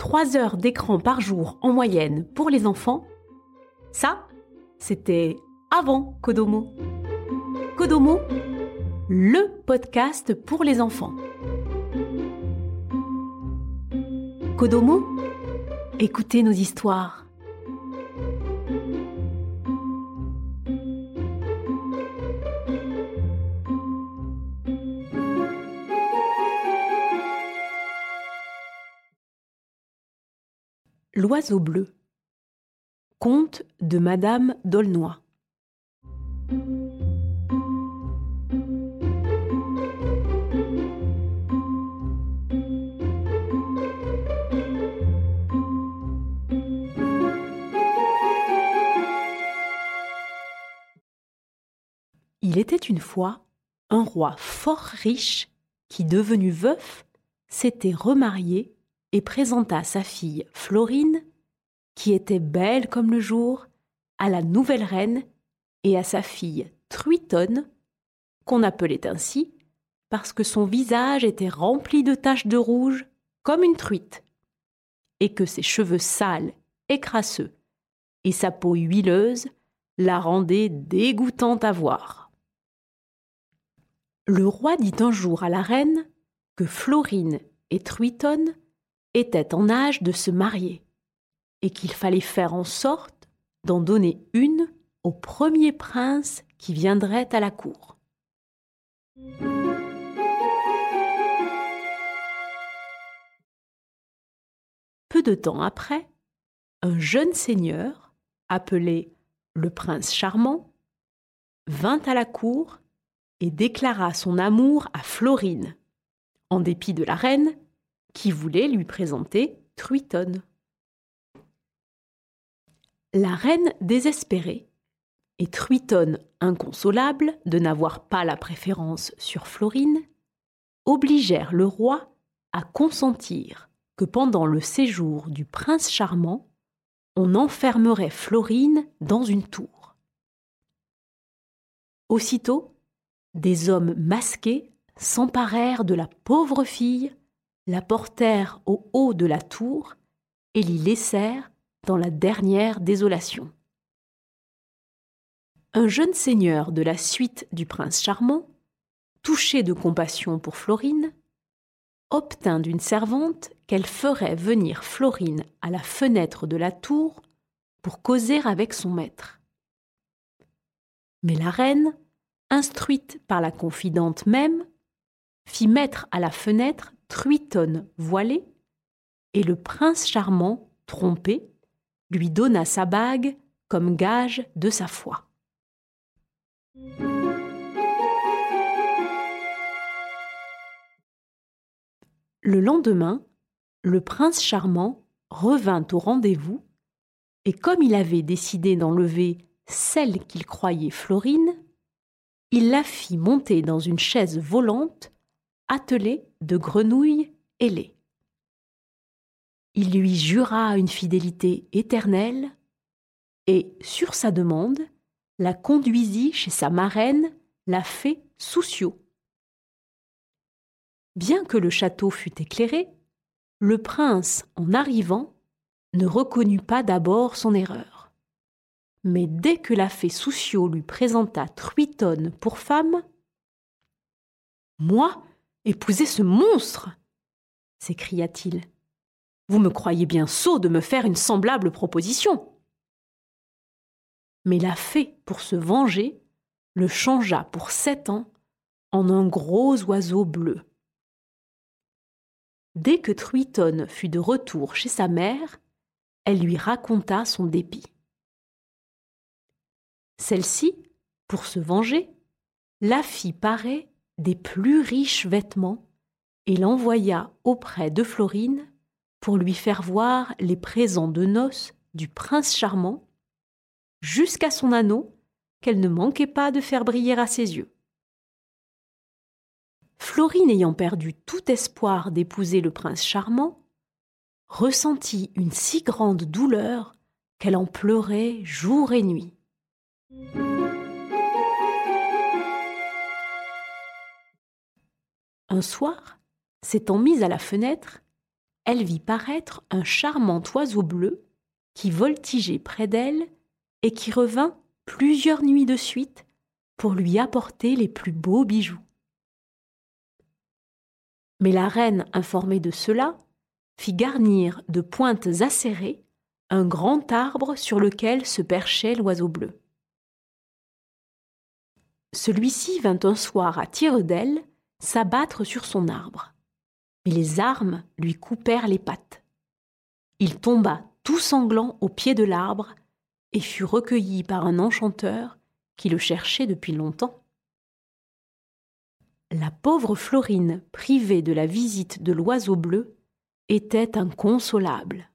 3 heures d'écran par jour en moyenne pour les enfants, ça, c'était avant Kodomo. Kodomo, le podcast pour les enfants. Kodomo, écoutez nos histoires. L'oiseau bleu. Conte de Madame d'Aulnoy. Il était une fois un roi fort riche qui, devenu veuf, s'était remarié et présenta sa fille Florine, qui était belle comme le jour, à la nouvelle reine et à sa fille Truitonne, qu'on appelait ainsi parce que son visage était rempli de taches de rouge comme une truite, et que ses cheveux sales et crasseux et sa peau huileuse la rendaient dégoûtante à voir. Le roi dit un jour à la reine que Florine et Truitonne était en âge de se marier et qu'il fallait faire en sorte d'en donner une au premier prince qui viendrait à la cour. Peu de temps après, un jeune seigneur, appelé le prince charmant, vint à la cour et déclara son amour à Florine, en dépit de la reine qui voulait lui présenter Truitonne. La reine désespérée et Truitonne inconsolable de n'avoir pas la préférence sur Florine obligèrent le roi à consentir que pendant le séjour du prince charmant, on enfermerait Florine dans une tour. Aussitôt, des hommes masqués s'emparèrent de la pauvre fille la portèrent au haut de la tour et l'y laissèrent dans la dernière désolation. Un jeune seigneur de la suite du prince charmant, touché de compassion pour Florine, obtint d'une servante qu'elle ferait venir Florine à la fenêtre de la tour pour causer avec son maître. Mais la reine, instruite par la confidente même, fit mettre à la fenêtre Truitonne voilée, et le prince charmant, trompé, lui donna sa bague comme gage de sa foi. Le lendemain, le prince charmant revint au rendez-vous, et comme il avait décidé d'enlever celle qu'il croyait Florine, il la fit monter dans une chaise volante attelée de grenouilles ailées. Il lui jura une fidélité éternelle et, sur sa demande, la conduisit chez sa marraine, la fée Souciot. Bien que le château fût éclairé, le prince, en arrivant, ne reconnut pas d'abord son erreur. Mais dès que la fée Souciot lui présenta Truitonne pour femme, Moi, Épouser ce monstre s'écria-t-il. Vous me croyez bien sot de me faire une semblable proposition. Mais la fée, pour se venger, le changea pour sept ans en un gros oiseau bleu. Dès que Truitonne fut de retour chez sa mère, elle lui raconta son dépit. Celle-ci, pour se venger, la fit parer des plus riches vêtements et l'envoya auprès de Florine pour lui faire voir les présents de noces du prince charmant, jusqu'à son anneau qu'elle ne manquait pas de faire briller à ses yeux. Florine ayant perdu tout espoir d'épouser le prince charmant, ressentit une si grande douleur qu'elle en pleurait jour et nuit. Un soir, s'étant mise à la fenêtre, elle vit paraître un charmant oiseau bleu qui voltigeait près d'elle et qui revint plusieurs nuits de suite pour lui apporter les plus beaux bijoux. Mais la reine, informée de cela, fit garnir de pointes acérées un grand arbre sur lequel se perchait l'oiseau bleu. Celui-ci vint un soir à tire d'aile s'abattre sur son arbre. Mais les armes lui coupèrent les pattes. Il tomba tout sanglant au pied de l'arbre et fut recueilli par un enchanteur qui le cherchait depuis longtemps. La pauvre Florine, privée de la visite de l'oiseau bleu, était inconsolable.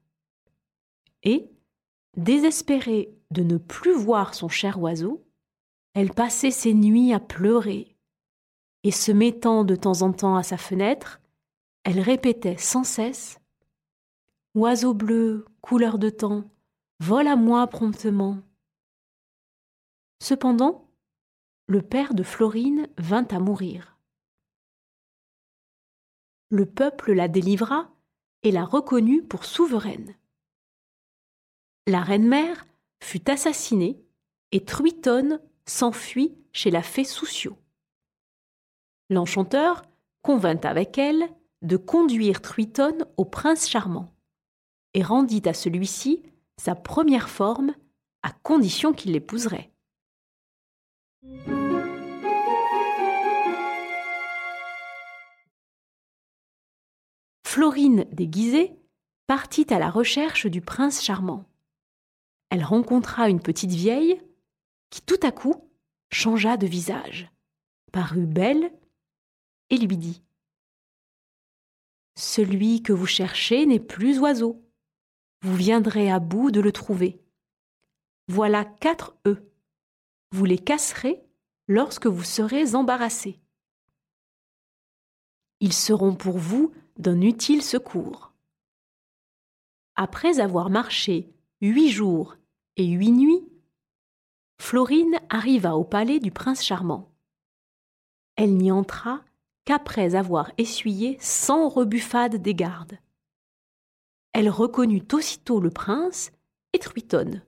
Et, désespérée de ne plus voir son cher oiseau, elle passait ses nuits à pleurer, et se mettant de temps en temps à sa fenêtre, elle répétait sans cesse Oiseau bleu, couleur de temps, vole à moi promptement. Cependant, le père de Florine vint à mourir. Le peuple la délivra et la reconnut pour souveraine. La reine-mère fut assassinée et Truitonne s'enfuit chez la fée Souciot. L'enchanteur convint avec elle de conduire Truitonne au prince charmant et rendit à celui-ci sa première forme à condition qu'il l'épouserait. Florine déguisée partit à la recherche du prince charmant. Elle rencontra une petite vieille qui tout à coup changea de visage, parut belle et lui dit Celui que vous cherchez n'est plus oiseau. Vous viendrez à bout de le trouver. Voilà quatre œufs. Vous les casserez lorsque vous serez embarrassé. Ils seront pour vous d'un utile secours. Après avoir marché huit jours et huit nuits, Florine arriva au palais du prince charmant. Elle n'y entra qu'après avoir essuyé cent rebuffades des gardes. Elle reconnut aussitôt le prince et Truitonne.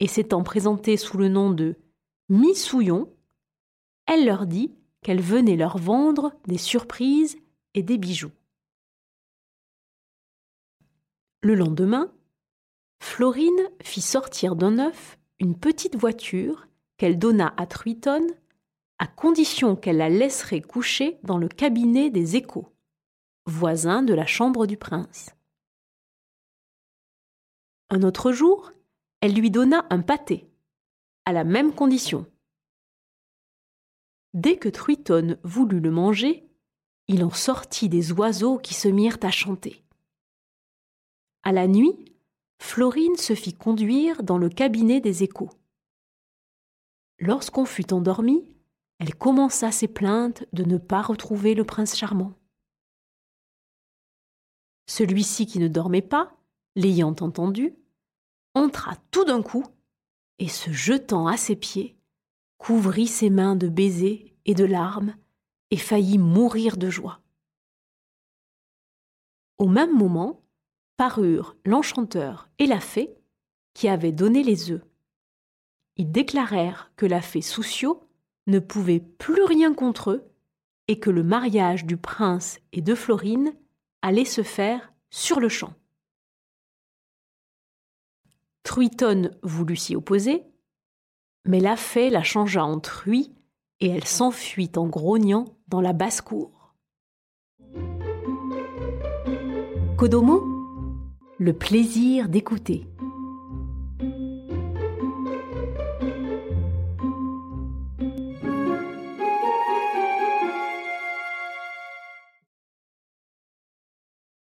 Et s'étant présentée sous le nom de Missouillon, elle leur dit qu'elle venait leur vendre des surprises et des bijoux. Le lendemain, Florine fit sortir d'un œuf une petite voiture qu'elle donna à Truitonne à condition qu'elle la laisserait coucher dans le cabinet des échos, voisin de la chambre du prince. Un autre jour, elle lui donna un pâté, à la même condition. Dès que Truitonne voulut le manger, il en sortit des oiseaux qui se mirent à chanter. À la nuit, Florine se fit conduire dans le cabinet des échos. Lorsqu'on fut endormi, elle commença ses plaintes de ne pas retrouver le prince charmant. Celui-ci qui ne dormait pas, l'ayant entendu, entra tout d'un coup et se jetant à ses pieds, couvrit ses mains de baisers et de larmes et faillit mourir de joie. Au même moment, parurent l'enchanteur et la fée qui avaient donné les œufs. Ils déclarèrent que la fée Souciot ne pouvait plus rien contre eux et que le mariage du prince et de Florine allait se faire sur le champ. Truitonne voulut s'y opposer, mais la fée la changea en truie et elle s'enfuit en grognant dans la basse-cour. Kodomo le plaisir d'écouter.